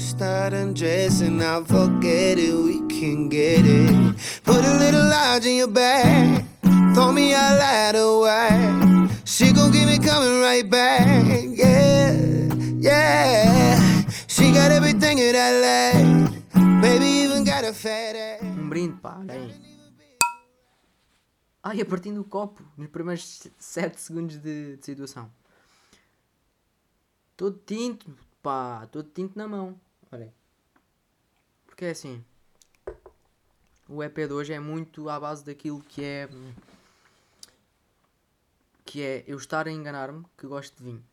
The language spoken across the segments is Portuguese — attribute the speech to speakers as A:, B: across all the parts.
A: start undressing, I'll forget it, we can get it. Put a little lodge in your bag, throw me a away. She gon' me coming right back, yeah, yeah. She got everything in that baby even got a fat ass.
B: Um brinde, pá. Ai, a partir do copo, nos primeiros 7 segundos de, de situação. Todo tinto, pá, todo tinto na mão. Olha. Porque é assim. O EP de hoje é muito à base daquilo que é. Que é eu estar a enganar-me que gosto de vinho.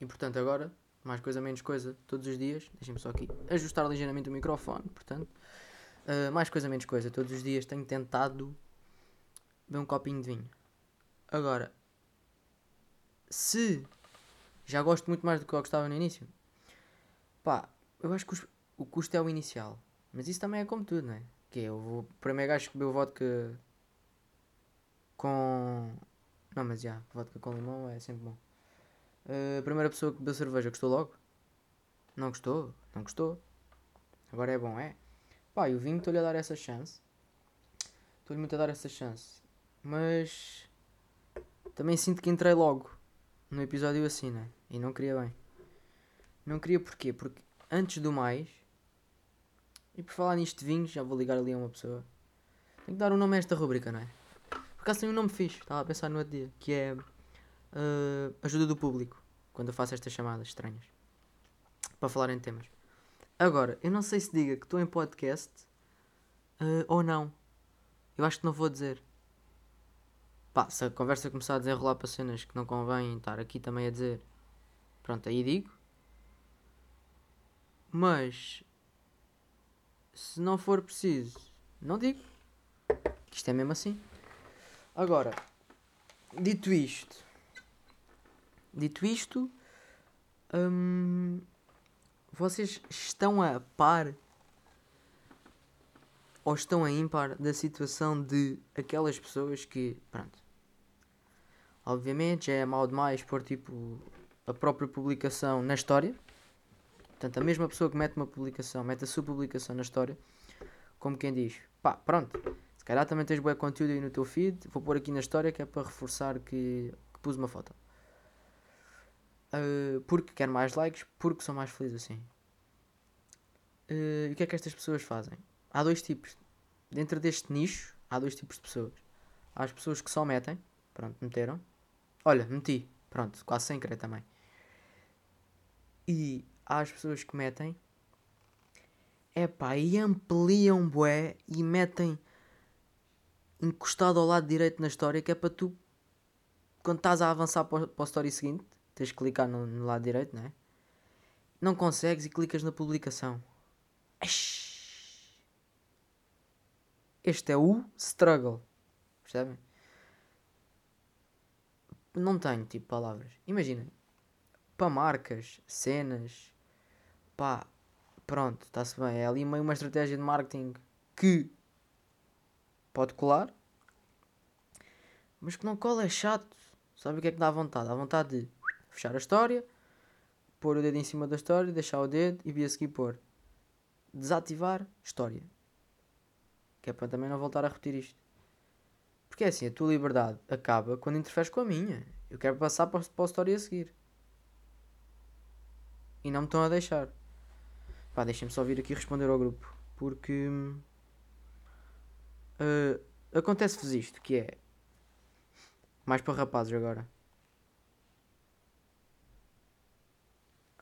B: E portanto, agora, mais coisa, menos coisa, todos os dias. Deixem-me só aqui ajustar ligeiramente o microfone. Portanto, uh, mais coisa, menos coisa, todos os dias tenho tentado beber um copinho de vinho. Agora, se já gosto muito mais do que eu gostava no início, pá, eu acho que os- o custo é o inicial. Mas isso também é como tudo, não é? Que é, eu vou, o primeiro gajo que bebeu vodka com. Não, mas já, vodka com limão é sempre bom. Uh, a primeira pessoa que bebeu cerveja gostou logo? Não gostou? Não gostou? Agora é bom, é? Pá, e o vinho estou-lhe a dar essa chance. Estou-lhe muito a dar essa chance. Mas também sinto que entrei logo no episódio assim, né? E não queria bem. Não queria porquê? Porque antes do mais, e por falar nisto de vinhos, já vou ligar ali a uma pessoa. Tenho que dar um nome a esta rubrica, não é? Por acaso tem um nome fixe, estava a pensar no outro dia, que é ah, ajuda do público, quando eu faço estas chamadas estranhas. Para falar em temas. Agora, eu não sei se diga que estou em podcast ah, ou não. Eu acho que não vou dizer. Pá, se a conversa começar a desenrolar para cenas que não convém estar aqui também a dizer, pronto, aí digo. Mas se não for preciso, não digo. Que isto é mesmo assim. Agora, dito isto, dito isto, hum, vocês estão a par ou estão a ímpar da situação de aquelas pessoas que, pronto, obviamente já é mal demais pôr tipo a própria publicação na história. Portanto, a mesma pessoa que mete uma publicação, mete a sua publicação na história, como quem diz, pá, pronto, se calhar também tens bué conteúdo aí no teu feed, vou pôr aqui na história que é para reforçar que, que pus uma foto. Ah, porque quero mais likes, porque sou mais feliz assim. Ah, e o que é que estas pessoas fazem? Há dois tipos. Dentro deste nicho, há dois tipos de pessoas. Há as pessoas que só metem, pronto, meteram. Olha, meti, pronto, quase sem querer também. E as pessoas que metem, epá, e ampliam bué e metem encostado ao lado direito na história, que é para tu, quando estás a avançar para o story seguinte, tens de clicar no, no lado direito, não é? Não consegues e clicas na publicação. Este é o struggle. Percebem? Não tenho tipo palavras. Imaginem. Para marcas, cenas. Pá. Pronto, está-se bem. É ali meio uma estratégia de marketing que pode colar. Mas que não cola é chato. Sabe o que é que dá vontade? Dá vontade de fechar a história, pôr o dedo em cima da história, deixar o dedo e vir a seguir pôr desativar história. Que é para também não voltar a repetir isto. Porque é assim, a tua liberdade acaba quando interferes com a minha. Eu quero passar para, para a história a seguir. E não me estão a deixar. Pá, deixem-me só vir aqui responder ao grupo. Porque. eh, Acontece-vos isto, que é. Mais para rapazes agora.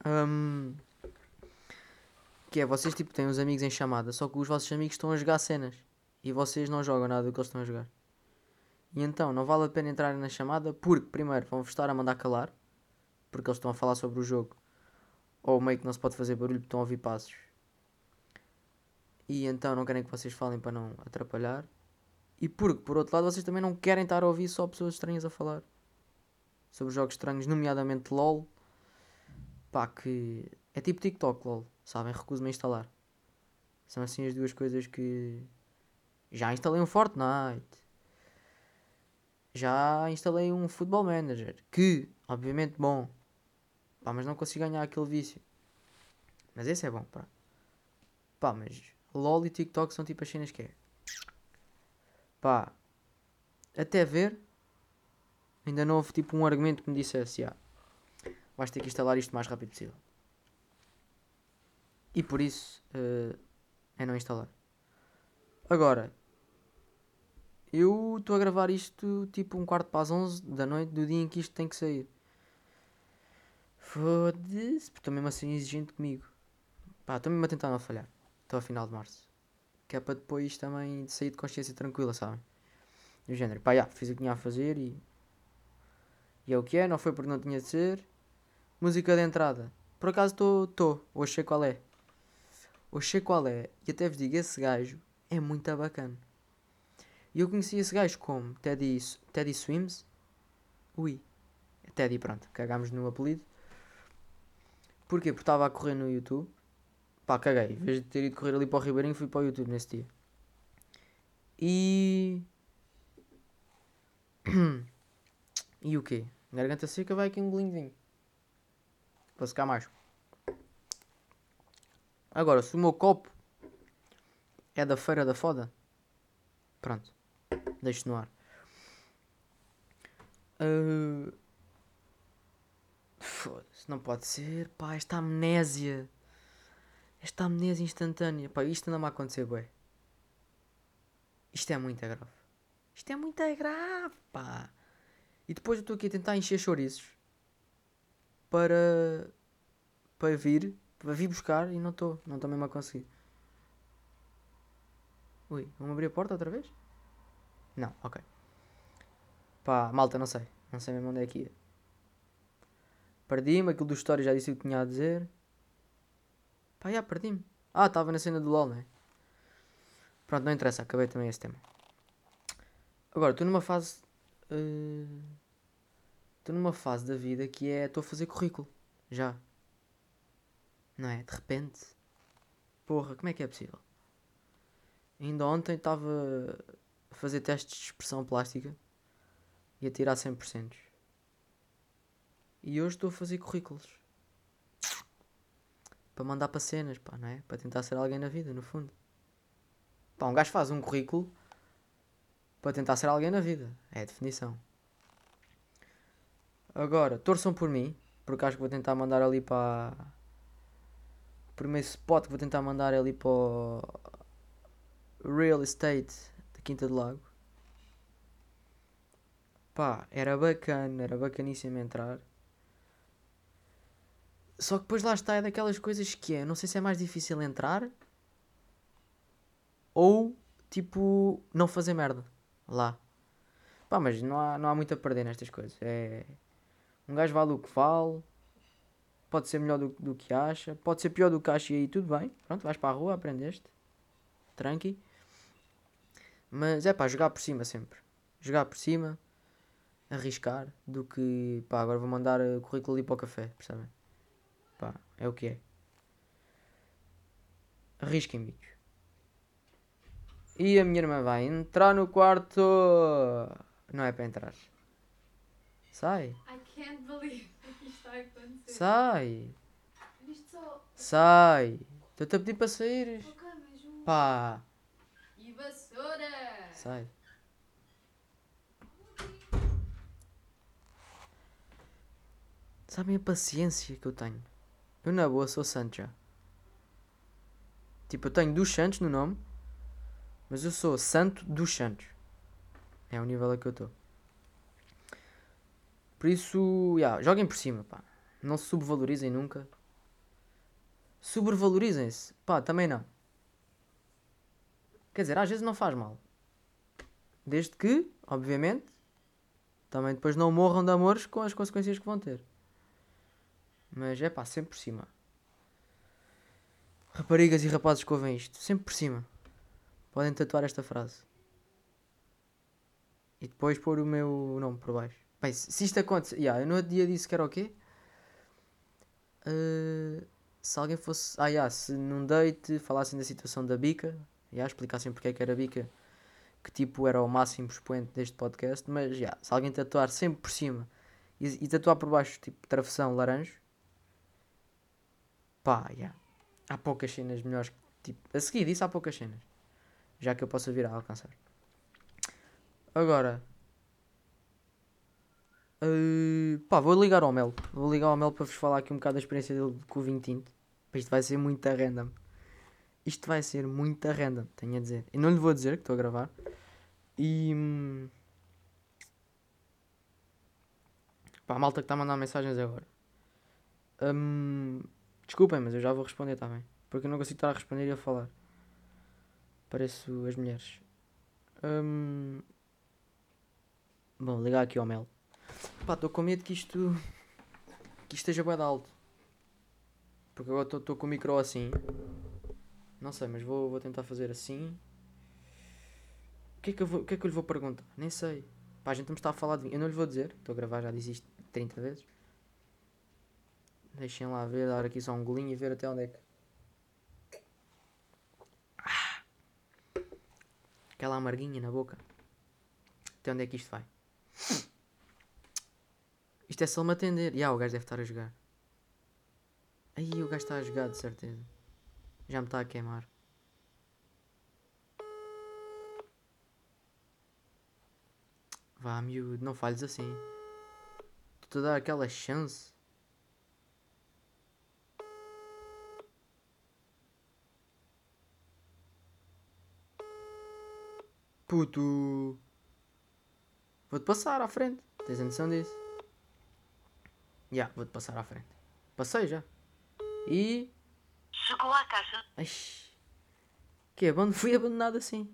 B: Hum, que é, vocês tipo têm uns amigos em chamada, só que os vossos amigos estão a jogar cenas. E vocês não jogam nada do que eles estão a jogar. E então, não vale a pena entrarem na chamada, porque primeiro vão-vos estar a mandar calar. Porque eles estão a falar sobre o jogo. Ou meio que não se pode fazer barulho porque estão a ouvir passos. E então não querem que vocês falem para não atrapalhar. E porque, por outro lado, vocês também não querem estar a ouvir só pessoas estranhas a falar. Sobre jogos estranhos, nomeadamente LOL. Pá, que é tipo TikTok, LOL. Sabem? Recuso-me a instalar. São assim as duas coisas que. Já instalei um Fortnite. Já instalei um Football Manager. Que, obviamente, bom. Pá, mas não consigo ganhar aquele vício. Mas esse é bom, pá. Pá, mas LOL e TikTok são tipo as cenas que é. Pá, até ver, ainda não houve tipo um argumento que me dissesse, ah, vais ter que instalar isto o mais rápido possível. E por isso eh, é não instalar. Agora, eu estou a gravar isto tipo um quarto para as 11 da noite do dia em que isto tem que sair. Foda-se, porque estou mesmo assim exigente comigo. Pá, estou mesmo a tentar não falhar. Até ao final de março. Que é para depois também sair de consciência tranquila, sabem? Do género, pá, já, fiz o que tinha a fazer e. E é o que é, não foi porque não tinha de ser. Música de entrada. Por acaso estou, estou, hoje sei qual é. Hoje sei qual é. E até vos digo, esse gajo é muito bacana. E eu conheci esse gajo como Teddy, Teddy Swims. Ui. Teddy, pronto, cagámos no apelido. Porquê? Porque estava a correr no YouTube. Pá, caguei. Em vez de ter ido correr ali para o Ribeirinho, fui para o YouTube nesse dia. E. e o quê? Garganta seca, vai aqui um bolinho de vinho. Para secar mais. Agora, se o meu copo é da feira da foda, pronto. Deixo no ar. Uh... Foda-se, não pode ser. Pá, esta amnésia. Esta amnésia instantânea. Pá, isto anda-me a acontecer, bué. Isto é muito grave. Isto é muito grave, pá. E depois eu estou aqui a tentar encher chouriços. Para... Para vir. Para vir buscar e não estou. Não estou mesmo a conseguir. Ui, vamos abrir a porta outra vez? Não, ok. Pá, malta, não sei. Não sei mesmo onde é que ia. Perdi-me, aquilo do história já disse o que tinha a dizer. Pá, já perdi-me. Ah, estava na cena do LOL, né? Pronto, não interessa, acabei também esse tema. Agora, estou numa fase. Estou uh, numa fase da vida que é. Estou a fazer currículo. Já. Não é? De repente. Porra, como é que é possível? Ainda ontem estava a fazer testes de expressão plástica e a tirar 100%. E hoje estou a fazer currículos. Para mandar para cenas, pá, não é? Para tentar ser alguém na vida, no fundo. Pá, um gajo faz um currículo para tentar ser alguém na vida. É a definição. Agora, torçam por mim, porque acho que vou tentar mandar ali para. O primeiro spot que vou tentar mandar ali para o Real Estate da Quinta do Lago. Pá, era bacana, era bacaníssimo entrar. Só que depois lá está, é daquelas coisas que é, não sei se é mais difícil entrar ou tipo não fazer merda lá. Pá, mas não há, não há muito a perder nestas coisas. É. Um gajo vale o que vale. Pode ser melhor do, do que acha. Pode ser pior do que acha e aí tudo bem. Pronto, vais para a rua, aprendeste. Tranqui. Mas é pá, jogar por cima sempre. Jogar por cima. Arriscar. Do que pá, agora vou mandar o currículo ali para o café. Percebem? Pá, é o que é. Arrisquem, bichos. E a minha irmã vai entrar no quarto. Não é para entrar. Sai.
C: I can't believe que isto está a acontecer.
B: Sai.
C: Só.
B: Sai. Estou-te a pedir para sair.
C: Mas.
B: Pá.
C: E vassoura!
B: Sai. Sabem a paciência que eu tenho? Eu na boa sou santo já. Tipo, eu tenho dos santos no nome, mas eu sou santo dos santos. É o nível a que eu estou. Por isso, yeah, joguem por cima, pá. Não se subvalorizem nunca. Sobrevalorizem-se, pá, também não. Quer dizer, às vezes não faz mal. Desde que, obviamente, também depois não morram de amores com as consequências que vão ter. Mas é pá, sempre por cima. Raparigas e rapazes que ouvem isto, sempre por cima. Podem tatuar esta frase. E depois pôr o meu nome por baixo. Bem, se isto acontece. Yeah, eu no outro dia disse que era o quê? Uh, se alguém fosse. Ah, yeah, se num date falassem da situação da bica, yeah, explicassem porque é que era bica, que tipo era o máximo expoente deste podcast. Mas yeah, se alguém tatuar sempre por cima e, e tatuar por baixo, tipo travessão laranja, pá, yeah. Há poucas cenas melhores. que, Tipo, a seguir disso há poucas cenas. Já que eu posso vir a alcançar. Agora. eh, pá, vou ligar ao Mel. Vou ligar ao Mel para vos falar aqui um bocado da experiência dele com o vinho tinto. Pá, Isto vai ser muito random. Isto vai ser muito random, tenho a dizer. E não lhe vou dizer que estou a gravar. E. hum, Pá, a malta que está a mandar mensagens agora. Hum, desculpem, mas eu já vou responder, está bem? Porque eu não consigo estar a responder e a falar. Pareço as mulheres. Hum, Bom, ligar aqui ao Mel. Pá, estou com medo que isto. que isto esteja bem alto. Porque agora estou com o micro assim. Não sei, mas vou, vou tentar fazer assim. O que, é que eu vou, o que é que eu lhe vou perguntar? Nem sei. Pá, a gente não está a falar de. Eu não lhe vou dizer. Estou a gravar, já disse isto 30 vezes. Deixem lá ver, dar aqui só um golinho e ver até onde é que. Ah! Aquela amarguinha na boca. Até onde é que isto vai? Isto é só me atender. Ya, o gajo deve estar a jogar. Aí o gajo está a jogar, de certeza. Já me está a queimar. Vá, miúdo, não falhes assim. Estou a dar aquela chance. Puto. Vou-te passar à frente. Tens a noção disso? Já, vou-te passar à frente. Passei já. E.
D: Chegou à caixa.
B: Ai. Que abandon... Fui abandonado assim.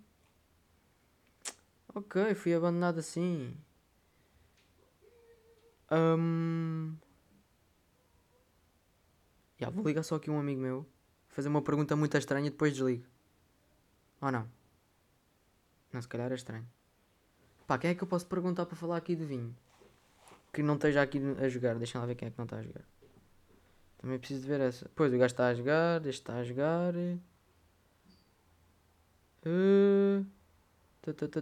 B: Ok, fui abandonado assim. Hum... Já, vou ligar só aqui um amigo meu. Fazer uma pergunta muito estranha e depois desligo. Ou não? Não, se calhar é estranho. Pá, quem é que eu posso perguntar para falar aqui de vinho? Que não esteja aqui a jogar. Deixa lá ver quem é que não está a jogar. Também preciso de ver essa. Pois, o gajo está a jogar, este está a jogar. Tã,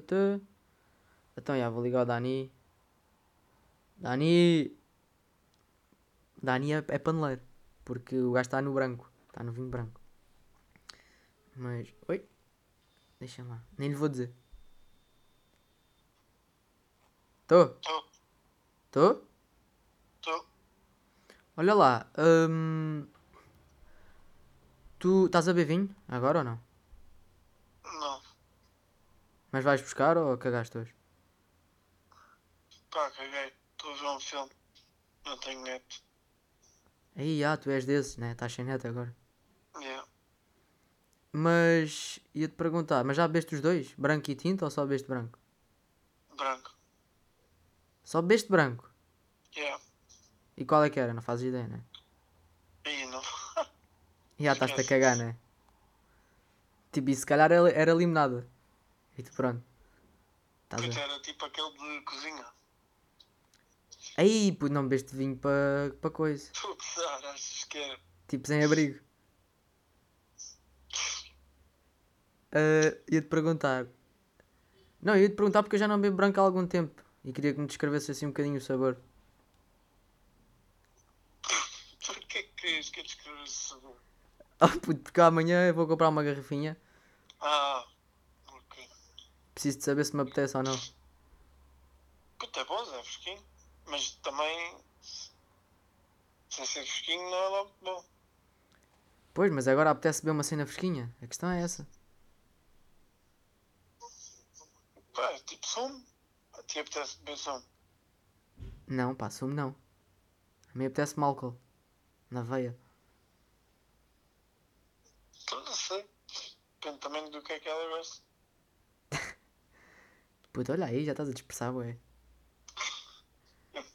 B: tã. Então, já, vou ligar ao Dani. Dani! Dani é, é paneleiro. Porque o gajo está no branco. Está no vinho branco. Mas, oi? Deixa lá. Nem lhe vou dizer. Tô?
D: Tô.
B: Tô?
D: Tô.
B: Olha lá. hum, Tu estás a beber vinho agora ou não?
D: Não.
B: Mas vais buscar ou cagaste hoje?
D: Pá, caguei. Estou a ver um filme. Não tenho net.
B: Aí, ah, tu és desses, né? Estás sem net agora.
D: Yeah.
B: Mas ia-te perguntar, mas já bebeste os dois? Branco e tinto ou só bebeste branco?
D: Branco.
B: Só bebeste branco.
D: Yeah.
B: E qual é que era? Não fazes ideia, né?
D: Ih, não.
B: E já estás-te a cagar, né? Tipo, e se calhar era, era limonada. E tu pronto. A ver?
D: era tipo aquele de cozinha.
B: Aí, pô, não bebeste vinho para pa coisa.
D: Gozar, achas que era?
B: Tipo, sem abrigo. Ah, ia-te perguntar. Não, ia-te perguntar porque eu já não bebo branco há algum tempo. E queria que me descrevesse assim um bocadinho o sabor.
D: Porquê que querias que eu descrevesse o sabor?
B: Ah, puto, porque amanhã eu vou comprar uma garrafinha.
D: Ah, ok.
B: Preciso de saber se me apetece ou não.
D: Puta, é bom, é fresquinho. Mas também. Sem ser fresquinho não é logo bom.
B: Pois, mas agora apetece beber uma cena fresquinha. A questão é essa.
D: Pá, tipo sumo. A ti apetece beber sumo.
B: Não, pá, sumo não. A mim apetece-me álcool. Na veia.
D: Então, não sei. Depende também do que é que ela gosta.
B: Puto, olha aí, já estás a dispersar, ué.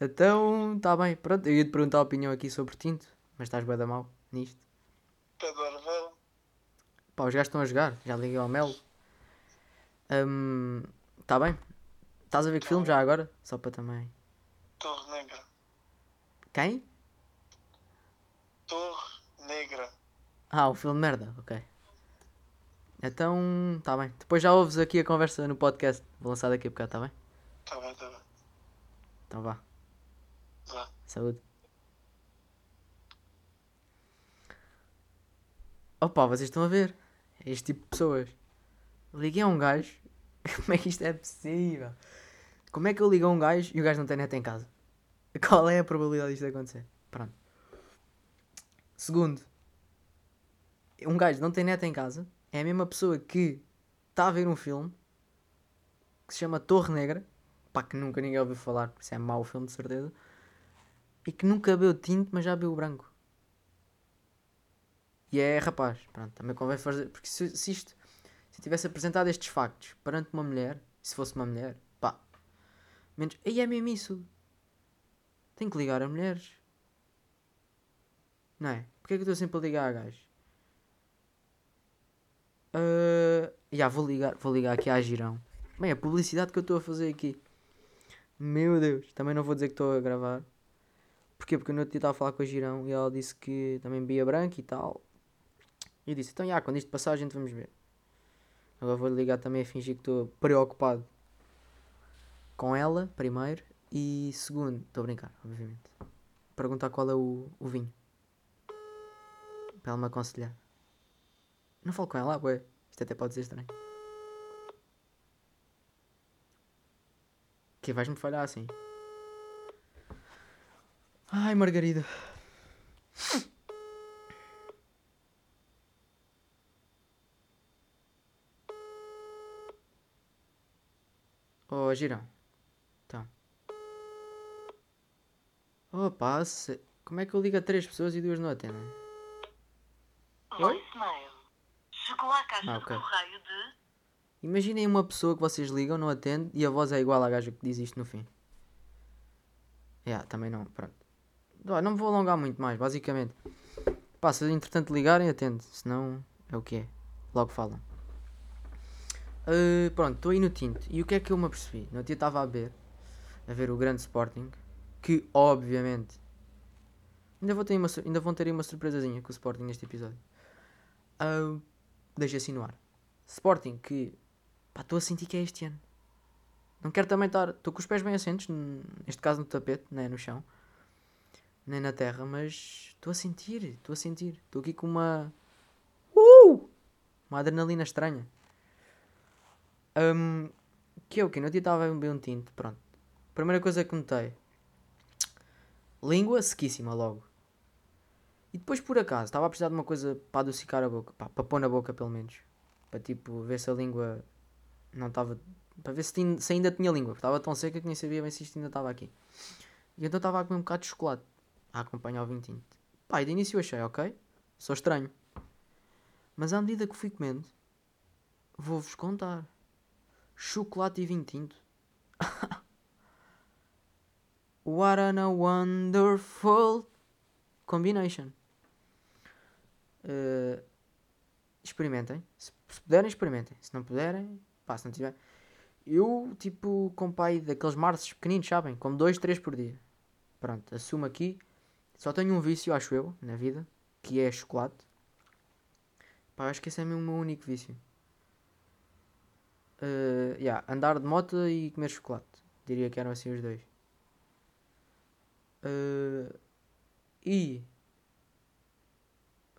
B: Então, tá bem. Pronto, eu ia-te perguntar a opinião aqui sobre tinto. Mas estás bué da mal nisto. Pá, os gajos estão a jogar. Já liguei ao Mel. Hum, tá bem. Estás a ver que filme já agora? Só para também.
D: Torre Negra.
B: Quem?
D: Torre Negra.
B: Ah, o filme merda. Ok. Então, tá bem. Depois já ouves aqui a conversa no podcast. Vou lançar daqui a bocado, tá bem?
D: Tá bem, tá bem.
B: Então vá.
D: Vá.
B: Saúde. Opa, vocês estão a ver? É este tipo de pessoas. Liguei a um gajo. Como é que isto é possível? Como é que eu ligo a um gajo e o gajo não tem net em casa? Qual é a probabilidade disto acontecer? Pronto. Segundo, um gajo não tem net em casa é a mesma pessoa que está a ver um filme que se chama Torre Negra, pá, que nunca ninguém ouviu falar, isso é mau filme de certeza, e que nunca bebeu tinto, mas já bebeu branco. E é rapaz, pronto, também convém fazer, porque se, se isto, se eu tivesse apresentado estes factos perante uma mulher, se fosse uma mulher, pá, menos, aí é mesmo isso. Tenho que ligar a mulheres. Não é? Porquê é que eu estou sempre a ligar a gajos? Uh, já, vou ligar, vou ligar aqui à Girão. Bem, a publicidade que eu estou a fazer aqui. Meu Deus, também não vou dizer que estou a gravar. Porquê? Porque eu dia estava a falar com a Girão e ela disse que também bebia branco e tal. E eu disse, então já, quando isto passar a gente vamos ver. Agora vou ligar também a fingir que estou preocupado com ela, primeiro. E segundo, estou a brincar, obviamente. Perguntar qual é o, o vinho. Para ela me aconselhar. Não falo com ela, ué. Isto até pode ser estranho. Que vais-me falhar assim. Ai, Margarida. Oh, Girão. Então. Opa, se... como é que eu ligo a três pessoas e duas não atendem? Oi?
E: Chegou à caixa
B: Ah, ok.
E: de correio de
B: Imaginem uma pessoa que vocês ligam, não atende e a voz é igual à gaja que diz isto no fim. Yeah, também não, pronto. Não me vou alongar muito mais, basicamente. Pá, se entretanto ligarem, atende. Senão é o que é. Logo falam. Uh, pronto, estou aí no tinto. E o que é que eu me apercebi? No dia estava a ver, a ver o grande Sporting, que obviamente ainda, vou ter uma, ainda vão ter aí uma surpresazinha com o Sporting neste episódio. Uh, deixa assim no ar. Sporting que pá, estou a sentir que é este ano. Não quero também estar. Estou com os pés bem assentos, neste caso no tapete, não é no chão, nem na terra, mas estou a sentir, estou a sentir. Estou aqui com uma. Uh! Uma adrenalina estranha. Hum, que é o que? No dia estava a beber um tinto, pronto. Primeira coisa que notei: língua sequíssima logo. E depois, por acaso, estava a precisar de uma coisa para adocicar a boca, para pôr na boca pelo menos. Para tipo, ver se a língua não estava. Para ver se, tin- se ainda tinha língua, porque estava tão seca que nem sabia bem se isto ainda estava aqui. E então estava a comer um bocado de chocolate, a acompanhar o vinho tinto. Pá, e de início eu achei, ok, sou estranho. Mas à medida que fui comendo, vou-vos contar. Chocolate e vinho tinto. What a wonderful combination. Eh, experimentem. Se, se puderem, experimentem. Se não puderem, pá, se não tiver. Eu, tipo, com pai daqueles marços pequeninos, sabem? Como dois, três por dia. Pronto, assumo aqui. Só tenho um vício, acho eu, na vida, que é chocolate. Pá, acho que esse é o meu único vício. Eh, yeah, andar de moto e comer chocolate. Diria que eram assim os dois. Eh, e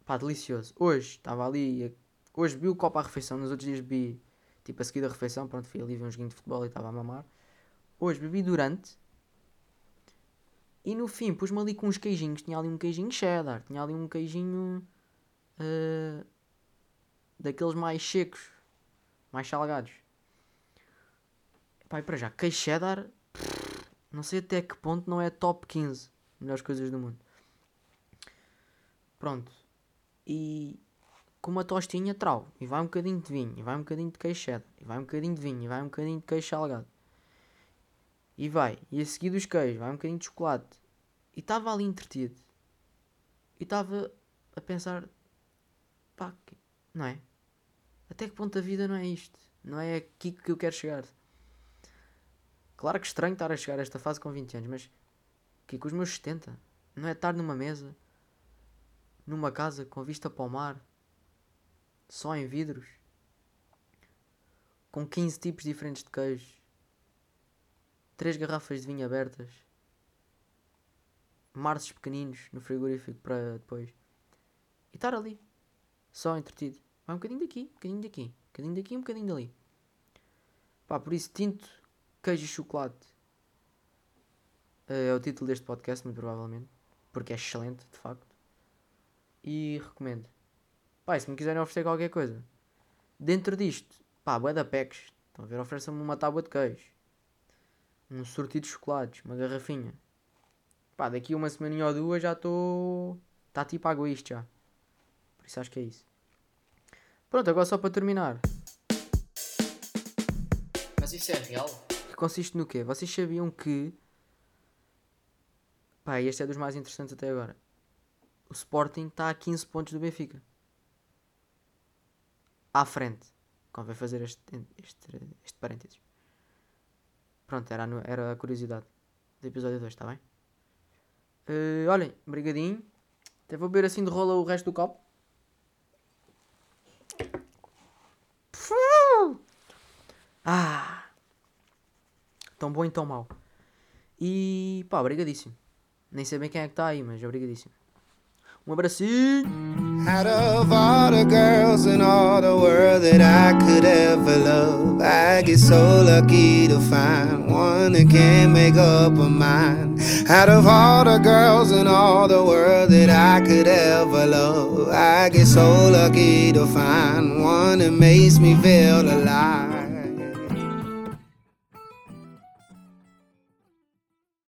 B: pá, delicioso. Hoje estava ali. Hoje bebi o copo à refeição. Nos outros dias bebi tipo a seguir da refeição. Pronto, fui ali ver um joguinho de futebol e estava a mamar. Hoje bebi durante. E no fim pus-me ali com uns queijinhos. Tinha ali um queijinho cheddar. Tinha ali um queijinho. eh, daqueles mais secos. Mais salgados. E para já, queijo cheddar. Não sei até que ponto não é top 15 melhores coisas do mundo. Pronto. E com uma tostinha trau. E vai um bocadinho de vinho. E vai um bocadinho de queijo cheddar. E vai um bocadinho de vinho. E vai um bocadinho de queijo salgado. E vai. E a seguir dos queijos. Vai um bocadinho de chocolate. E estava ali entretido. E estava a pensar. Pá, não é? Até que ponto a vida não é isto? Não é aqui que eu quero chegar. Claro que estranho estar a chegar a esta fase com 20 anos, mas que com os meus 70, não é estar numa mesa, numa casa com vista para o mar, só em vidros, com 15 tipos diferentes de queijo, três garrafas de vinho abertas, marços pequeninos no frigorífico para depois, e estar ali, Só entretido. Vai um bocadinho daqui, um bocadinho daqui, um bocadinho daqui, um bocadinho dali. Pá, por isso, tinto, queijo e chocolate eh, é o título deste podcast, muito provavelmente. Porque é excelente, de facto. E recomendo. E se me quiserem oferecer qualquer coisa, dentro disto, pá, bué da packs. Estão a ver? Ofereçam-me uma tábua de queijo. Um sortido de chocolates, uma garrafinha. Pá, daqui uma semaninha ou duas já estou. Está tipo água isto já. Por isso acho que é isso. Pronto, agora só para terminar.
F: Mas isso é real?
B: Que consiste no quê? Vocês sabiam que. Pá, este é dos mais interessantes até agora. O Sporting está a 15 pontos do Benfica. À frente. Convém fazer este, este, este parênteses. Pronto, era era a curiosidade do episódio 2, está bem? Eh, olhem, brigadinho. Até vou beber assim de rola o resto do copo. Ah! Tão bom e tão mau. E pá, obrigadíssimo. Nem sei bem quem é que está aí, mas obrigadíssimo. Um abracinho!
A: Out of all the girls in all the world that I could ever love, I get so lucky to find one that make up her mind. Of all the girls in all the world that I could ever love, I get so lucky to find one that makes me feel alive.